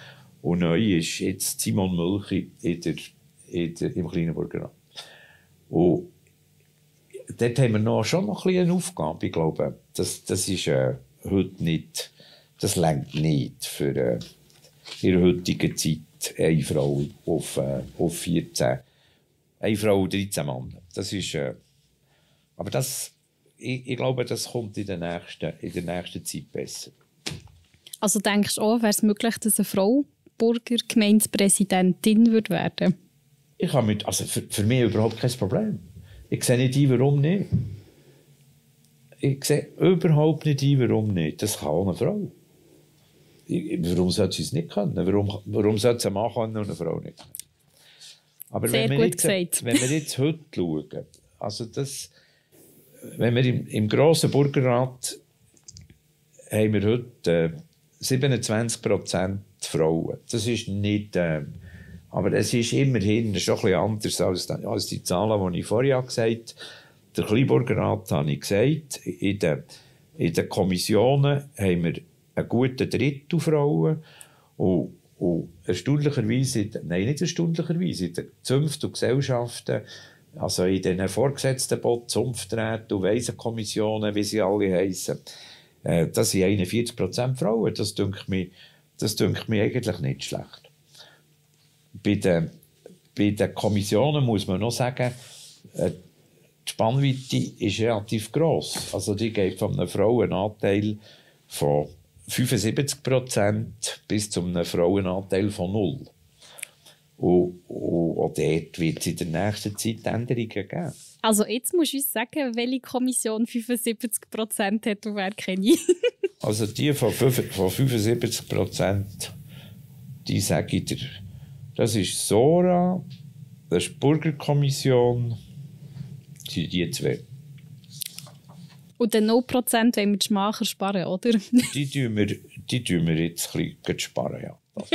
Und neu ist jetzt Simon Mülchi in der, in der, im kleinen Burgerrat. Und dort haben wir noch, schon noch ein eine Aufgabe. Ich glaube, das, das ist äh, heute nicht, das längt nicht für äh, in der heutigen Zeit eine Frau auf, äh, auf 14. Eine Frau und 13 Mann. Das ist, äh, aber das, ich, ich, glaube, das kommt in der nächsten, in der nächsten Zeit besser. Also denkst du auch, wäre es möglich, dass eine Frau Burgergemeindepräsidentin wird werden? Ich habe mit, also für, für mich überhaupt kein Problem. Ich sehe nicht ein, warum nicht. Ich sehe überhaupt nicht ein, warum nicht. Das kann eine Frau. Warum sollte sie es nicht können? Warum, warum sollte es ein Mann können und eine Frau nicht? Aber Sehr wenn wir, jetzt, gesagt. wenn wir jetzt heute schauen, also das, wenn wir im, im grossen Burgerrat haben wir heute äh, 27% Frauen. Das ist nicht, äh, aber es ist immerhin schon ein bisschen anders als, als die Zahlen, die ich vorher gesagt habe. Der Kleinburgerrat habe ich gesagt, in den, in den Kommissionen haben wir einen guten Drittel Frauen. Und, und erstaunlicherweise, nein, nicht erstaunlicherweise, in den Zünften und Gesellschaften, also in den vorgesetzten Zunfträten und Waisenkommissionen, wie sie alle heißen, äh, das sind 41% Frauen. Das denke mir, das mir eigentlich nicht schlecht. Bei den, bei den Kommissionen muss man noch sagen, äh, die Spannweite ist relativ gross. Also die geht von einem Frauenanteil von 75 Prozent bis zu einem Frauenanteil von null. Und, und auch dort wird es in der nächsten Zeit Änderungen geben. Also jetzt musst du uns sagen, welche Kommission 75 Prozent hat und wer kenne Also die von, von 75 Prozent, die sage ich dir, das ist Sora, das ist die Bürgerkommission, sind die zwei. Und den 0% wollen wir die Schmacher sparen, oder? die, tun wir, die tun wir jetzt ein bisschen sparen, ja.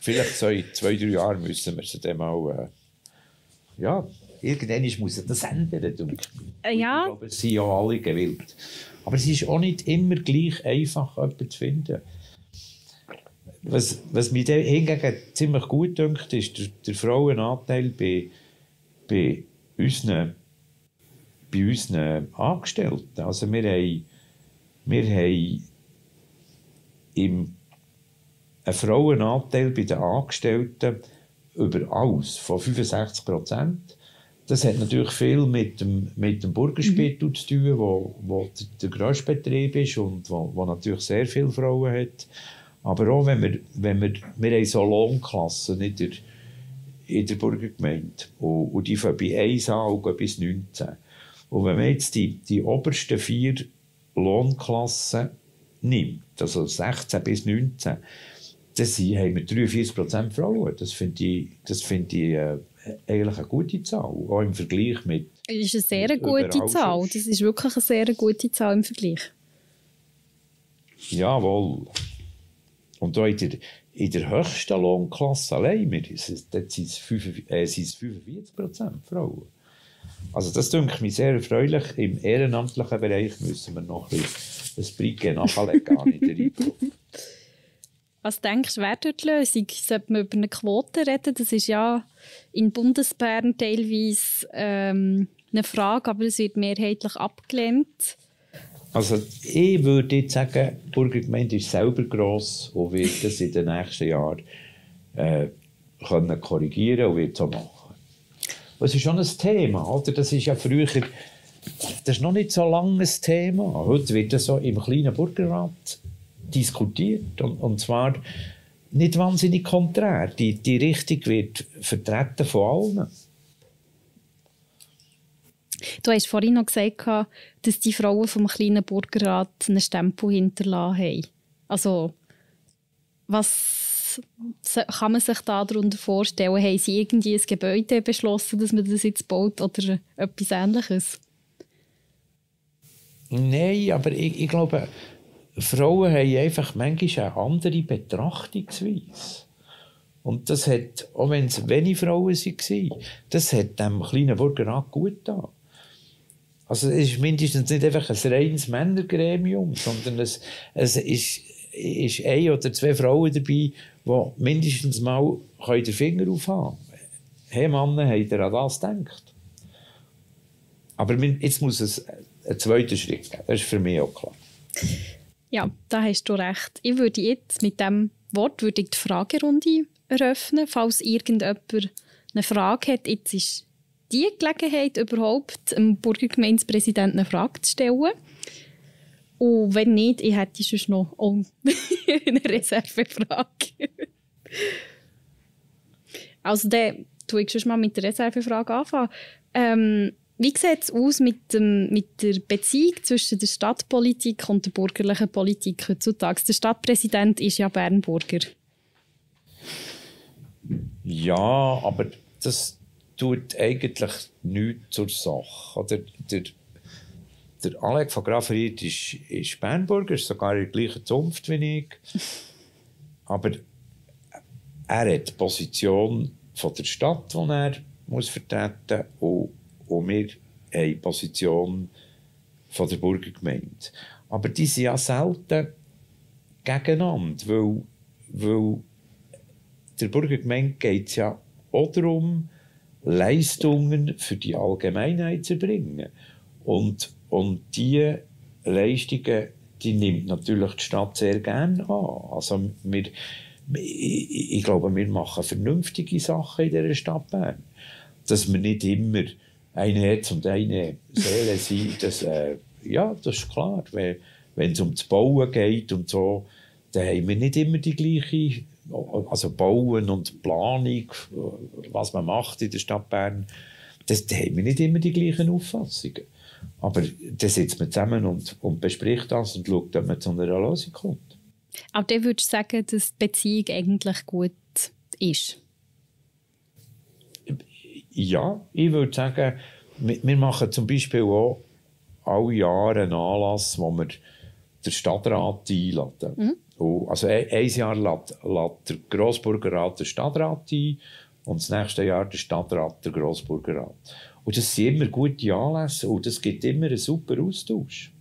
Vielleicht so in zwei, drei Jahren müssen wir sie dann mal... Äh, ja, irgendwann muss das ändern, äh, ja. Ich glaube, es sind ja alle gewillt. Aber es ist auch nicht immer gleich einfach, jemanden zu finden. Was, was mir hingegen ziemlich gut dünkt, ist der, der Frauenanteil bei, bei, unseren, bei unseren Angestellten. Also wir haben, wir haben im, einen Frauenanteil bei den Angestellten über alles von 65 Prozent. Das hat natürlich viel mit dem, mit dem Burgerspital mhm. zu tun, wo, wo der grösste Betrieb ist und wo, wo natürlich sehr viele Frauen hat. Aber auch wenn wir, wenn wir, wir haben so Lohnklassen in der, in der Burgergemeinde und, und die fangen bei 1 an und bis 19. Und wenn man jetzt die, die obersten vier Lohnklassen nimmt, also 16 bis 19, dann haben wir 43% Frauen. Das finde ich, das find ich äh, eigentlich eine gute Zahl, auch im Vergleich mit... Das ist eine sehr gute Zahl. Das ist wirklich eine sehr gute Zahl im Vergleich. Jawohl. Und auch in der, in der höchsten Lohnklasse allein, dort sind es 45, äh, 45 Frauen. Also das denke mich sehr erfreulich. Im ehrenamtlichen Bereich müssen wir noch ein bisschen nachlegen, habe ich den Was denkst du, wäre dort die Lösung? Sollte man über eine Quote reden? Das ist ja in Bundesbären teilweise ähm, eine Frage, aber es wird mehrheitlich abgelehnt. Also ich würde jetzt sagen, die Burgergemeinde ist selber gross und wird das in den nächsten Jahren äh, können korrigieren und wird so machen. Das ist schon ein Thema, oder? Das ist ja früher, das ist noch nicht so lange ein Thema. Heute wird das so im kleinen Burgerrat diskutiert und, und zwar nicht wahnsinnig konträr. Die, die Richtung wird vertreten von allen. Du hast vorhin noch gesagt, dass die Frauen vom kleinen Burgerrat einen Stempel hinterlassen haben. Also, was kann man sich darunter vorstellen? Haben sie irgendwie ein Gebäude beschlossen, dass man das jetzt baut oder etwas Ähnliches? Nein, aber ich, ich glaube, Frauen haben einfach manchmal eine andere Betrachtungsweise. Und das hat, auch wenn es wenige Frauen waren, das hat dem kleinen Burgerrat gut getan. Also es ist mindestens nicht einfach ein reines Männergremium, sondern es, es ist, ist ein oder zwei Frauen dabei, die mindestens mal den Finger aufhaben können. Hey Männer, habt ihr an das gedacht? Aber jetzt muss es einen zweiten Schritt geben. Das ist für mich auch klar. Ja, da hast du recht. Ich würde jetzt mit diesem Wort würde ich die Fragerunde eröffnen, falls irgendjemand eine Frage hat. Jetzt ist die Gelegenheit, überhaupt dem Burgergemeindepräsidenten eine Frage zu stellen. Und wenn nicht, ich hätte sonst noch eine Reservefrage. also dann tue ich schon mal mit der Reservefrage anfangen. Ähm, wie sieht es aus mit, dem, mit der Beziehung zwischen der Stadtpolitik und der bürgerlichen Politik heutzutage? Der Stadtpräsident ist ja Bernburger. Ja, aber das, tut eigentlich nichts zur Sache. Oder der, der Alec von Graferiet ist, ist Bernburger, ist sogar in der gleichen Zunft wie ich. Aber er hat die Position von der Stadt, die er muss vertreten muss, und, und wir haben die Position von der Burgergemeinde. Aber die sind ja selten gegeneinander, weil, weil der Burgergemeinde geht es ja auch darum, Leistungen für die Allgemeinheit zu bringen. Und, und diese Leistungen, die nimmt natürlich die Stadt sehr gerne an. Also wir, ich, ich glaube, wir machen vernünftige Sachen in dieser Stadt Bern. Dass wir nicht immer eine Herz und eine Seele sind, das, äh, ja, das ist klar. Wenn, wenn es um das Bauen geht und so, dann haben wir nicht immer die gleiche also Bauen und Planung, was man macht in der Stadt Bern, das, da haben wir nicht immer die gleichen Auffassungen. Aber da sitzt man zusammen und, und bespricht das und schaut, ob man zu einer Lösung kommt. Auch dann würdest du sagen, dass die Beziehung eigentlich gut ist? Ja, ich würde sagen, wir machen zum Beispiel auch alle Jahre einen Anlass, wo wir den Stadtrat einladen. Mhm. Und also ein, ein Jahr lädt, lädt der Grossburgerrat den Stadtrat ein und das nächste Jahr der Stadtrat der Grossburgerrat. Und das sind immer gute Anlässe und es gibt immer einen super Austausch.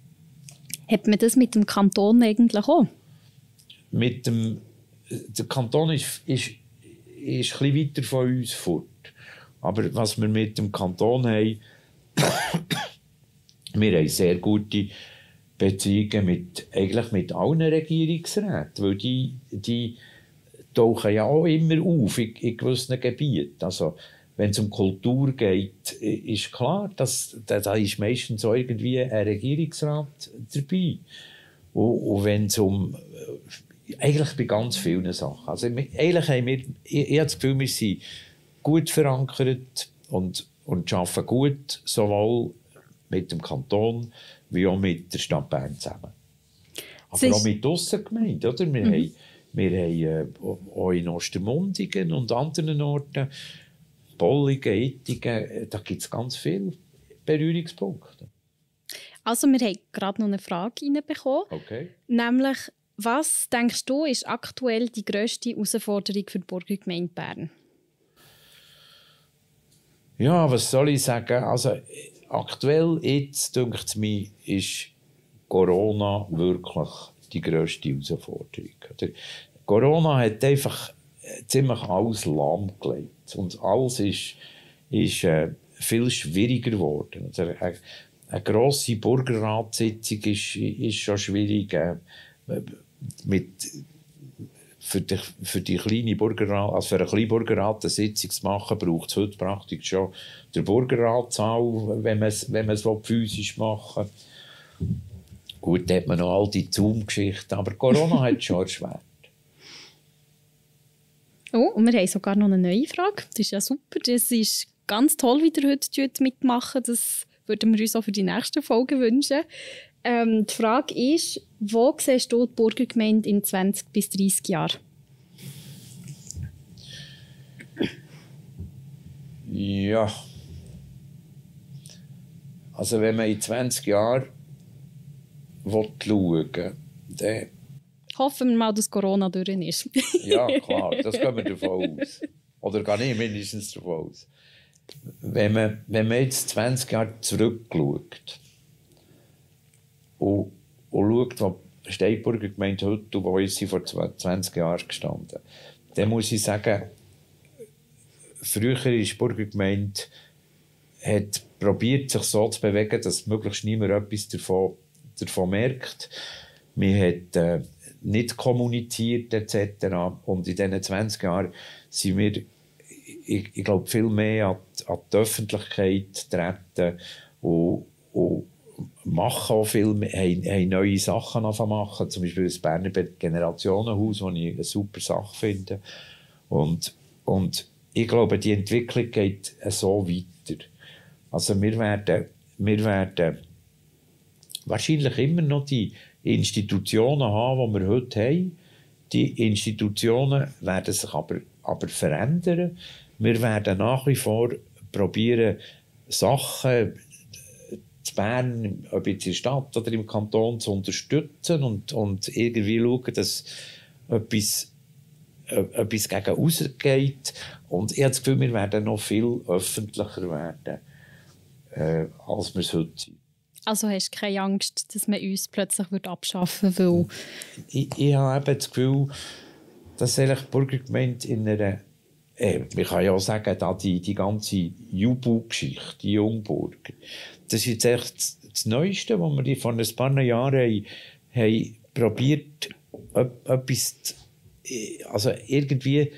Hat man das mit dem Kanton eigentlich auch? Mit dem, der Kanton ist, ist, ist ein weiter von uns fort. Aber was wir mit dem Kanton haben, wir haben sehr gute Beziehungen mit, eigentlich mit allen Regierungsräten, weil die, die tauchen ja auch immer auf in, in gewissen Gebieten. Also, wenn es um Kultur geht, ist klar, dass, da, ist meistens auch irgendwie ein Regierungsrat dabei. Und, und wenn es um eigentlich bei ganz vielen Sachen. Also, eigentlich haben wir, ich, ich habe das Gefühl, wir sind gut verankert und, und arbeiten gut, sowohl mit dem Kanton wie auch mit der Stadt Bern zusammen. Aber auch mit Aussengemeinden, oder? Wir mhm. haben, wir haben äh, auch in Ostermundigen und anderen Orten, Bollingen, Ittigen, äh, da gibt es ganz viele Berührungspunkte. Also wir haben gerade noch eine Frage reinbekommen. Okay. Nämlich, was denkst du, ist aktuell die grösste Herausforderung für die Burgergemeinde Bern? Ja, was soll ich sagen? Also, aktuell, jetzt, denke ich mir, ist Corona wirklich die grösste Herausforderung. Corona hat einfach ziemlich alles lahmgelegt. Und alles ist, ist äh, viel schwieriger geworden. Also, eine, eine grosse Bürgerratssitzung ist, ist schon schwierig. Äh, mit, für, die, für die kleine Bürgerrat, also für einen kleinen Bürgerrat eine Sitzung zu machen, braucht es heute praktisch schon der Bürgerratssaal, wenn man es wenn physisch machen will. Gut, da hat man noch all die Zoom-Geschichten, aber Corona hat schon erschwert. Oh, und wir haben sogar noch eine neue Frage. Das ist ja super. Das ist ganz toll, wie ihr heute mitmachen. Das würden wir uns auch für die nächsten Folgen wünschen. Ähm, die Frage ist, wo siehst du die Burgergemeinde in 20 bis 30 Jahren? Ja. Also wenn man in 20 Jahren schauen will, dann... Hoffen wir mal, dass Corona durch ist. ja, klar, das gehen wir davon aus. Oder gar nicht mindestens davon aus. Wenn man, wenn man jetzt 20 Jahre zurückschaut, und, und schaut, wo die Steinburger Gemeinde heute und wo ist sie vor 20 Jahren gestanden, dann muss ich sagen, früher ist die Burgergemeinde hat probiert, sich so zu bewegen, dass möglichst niemand etwas davon, davon merkt. Man hat äh, nicht kommuniziert etc. Und in diesen 20 Jahren sind wir, ich, ich glaube, viel mehr an die, an die Öffentlichkeit treten und, und machen auch viel, haben, haben neue Sachen machen. Zum Beispiel das Berner Generationenhaus, das ich eine super Sache finde. Und, und ich glaube, die Entwicklung geht so weiter. Also wir werden, wir werden wahrscheinlich immer noch die Institutionen haben, die wir heute haben. Die Institutionen werden sich aber, aber verändern. Wir werden nach wie vor probieren, Sachen zu Bern, ob jetzt in der Stadt oder im Kanton, zu unterstützen und, und irgendwie schauen, dass etwas, äh, etwas gegen rausgeht. Und ich habe das Gefühl, wir werden noch viel öffentlicher werden, äh, als wir es heute sind. Also hast du keine Angst, dass man uns plötzlich wird abschaffen will? Ich, ich habe eben das Gefühl, dass eigentlich die Bürgergemeinde in einer äh, man kann ja auch sagen, da die, die ganze Jubu-Geschichte, die Jungburg, das ist jetzt echt das Neueste, was wir vor ein paar Jahren haben, haben probiert, etwas zu, also irgendwie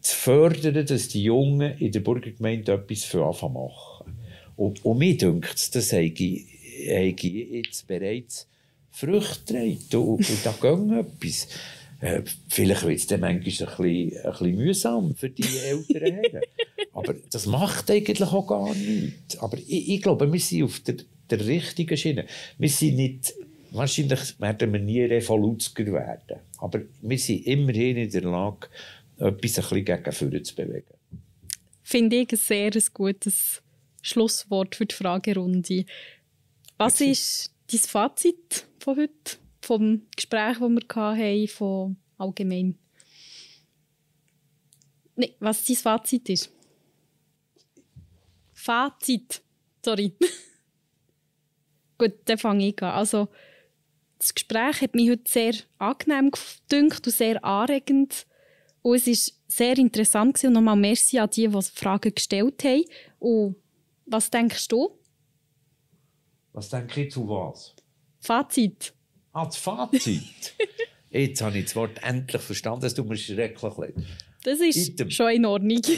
zu fördern, dass die Jungen in der Burgergemeinde etwas für Anfang machen. Und, und mir denkt das habe jetzt bereits Früchte getragen und, und da geht etwas. Äh, vielleicht wird es dann manchmal ein bisschen, ein bisschen mühsam für die älteren Herren. Aber das macht eigentlich auch gar nichts. Aber ich, ich glaube, wir sind auf der, der richtigen Schiene. Wir sind nicht, wahrscheinlich werden wir nie Revoluzker werden. Aber wir sind immerhin in der Lage, etwas ein bisschen gegen vorne zu bewegen. Finde ich ein sehr gutes Schlusswort für die Fragerunde. Was ist dein Fazit von heute? Vom Gespräch, das wir hatten, von allgemein. Nein, was dein Fazit ist? Fazit. Sorry. Gut, dann fange ich an. Also, das Gespräch hat mich heute sehr angenehm gedünkt und sehr anregend. Und es war sehr interessant gewesen. und nochmal merci an die, die Fragen gestellt haben. Und was denkst du? Was denke ich zu was? Fazit. Das Fazit. Jetzt habe ich das Wort endlich verstanden. Es tut mir schrecklich leid. Das ist Item. schon in Ordnung.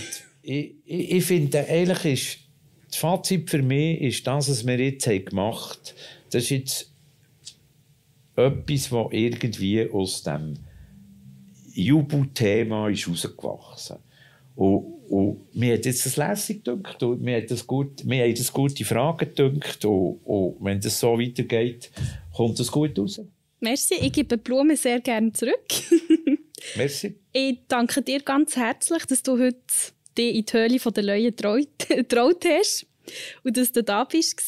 Ich, ich, ich finde, eigentlich ist das Fazit für mich ist das, was wir jetzt haben gemacht haben. Das ist jetzt etwas, das irgendwie aus dem Jubelthema ist rausgewachsen und, und mir hat jetzt das lässig gedacht und mir, hat das gut, mir haben das gute Fragen gedacht und, und wenn das so weitergeht, kommt das gut raus. Merci, ich gebe Blumen sehr gerne zurück. Merci. ich danke dir ganz herzlich, dass du heute dich in die Höhle der Löwen getraut hast und dass du da bist.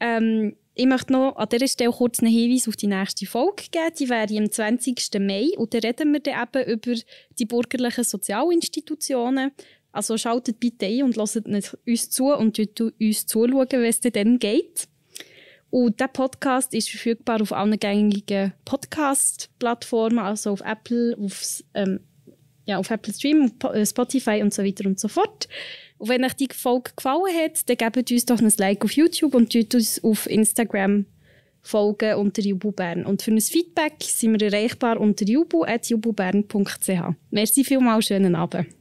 Ähm, ich möchte noch an dieser Stelle kurz einen Hinweis auf die nächste Folge geben. Die wäre am 20. Mai und da reden wir dann eben über die bürgerlichen Sozialinstitutionen. Also schaltet bitte ein und lasst uns zu und uns zuschauen, wie es dann geht. Und der Podcast ist verfügbar auf allen gängigen Podcast-Plattformen, also auf Apple, auf, ähm, ja, auf Apple Stream, Spotify und so weiter und so fort. Und wenn euch die Folge gefallen hat, dann gebt uns doch ein Like auf YouTube und tut uns auf Instagram folgen unter jububern. Und für ein Feedback sind wir erreichbar unter jubu.jububern.ch. Merci vielmals, schönen Abend.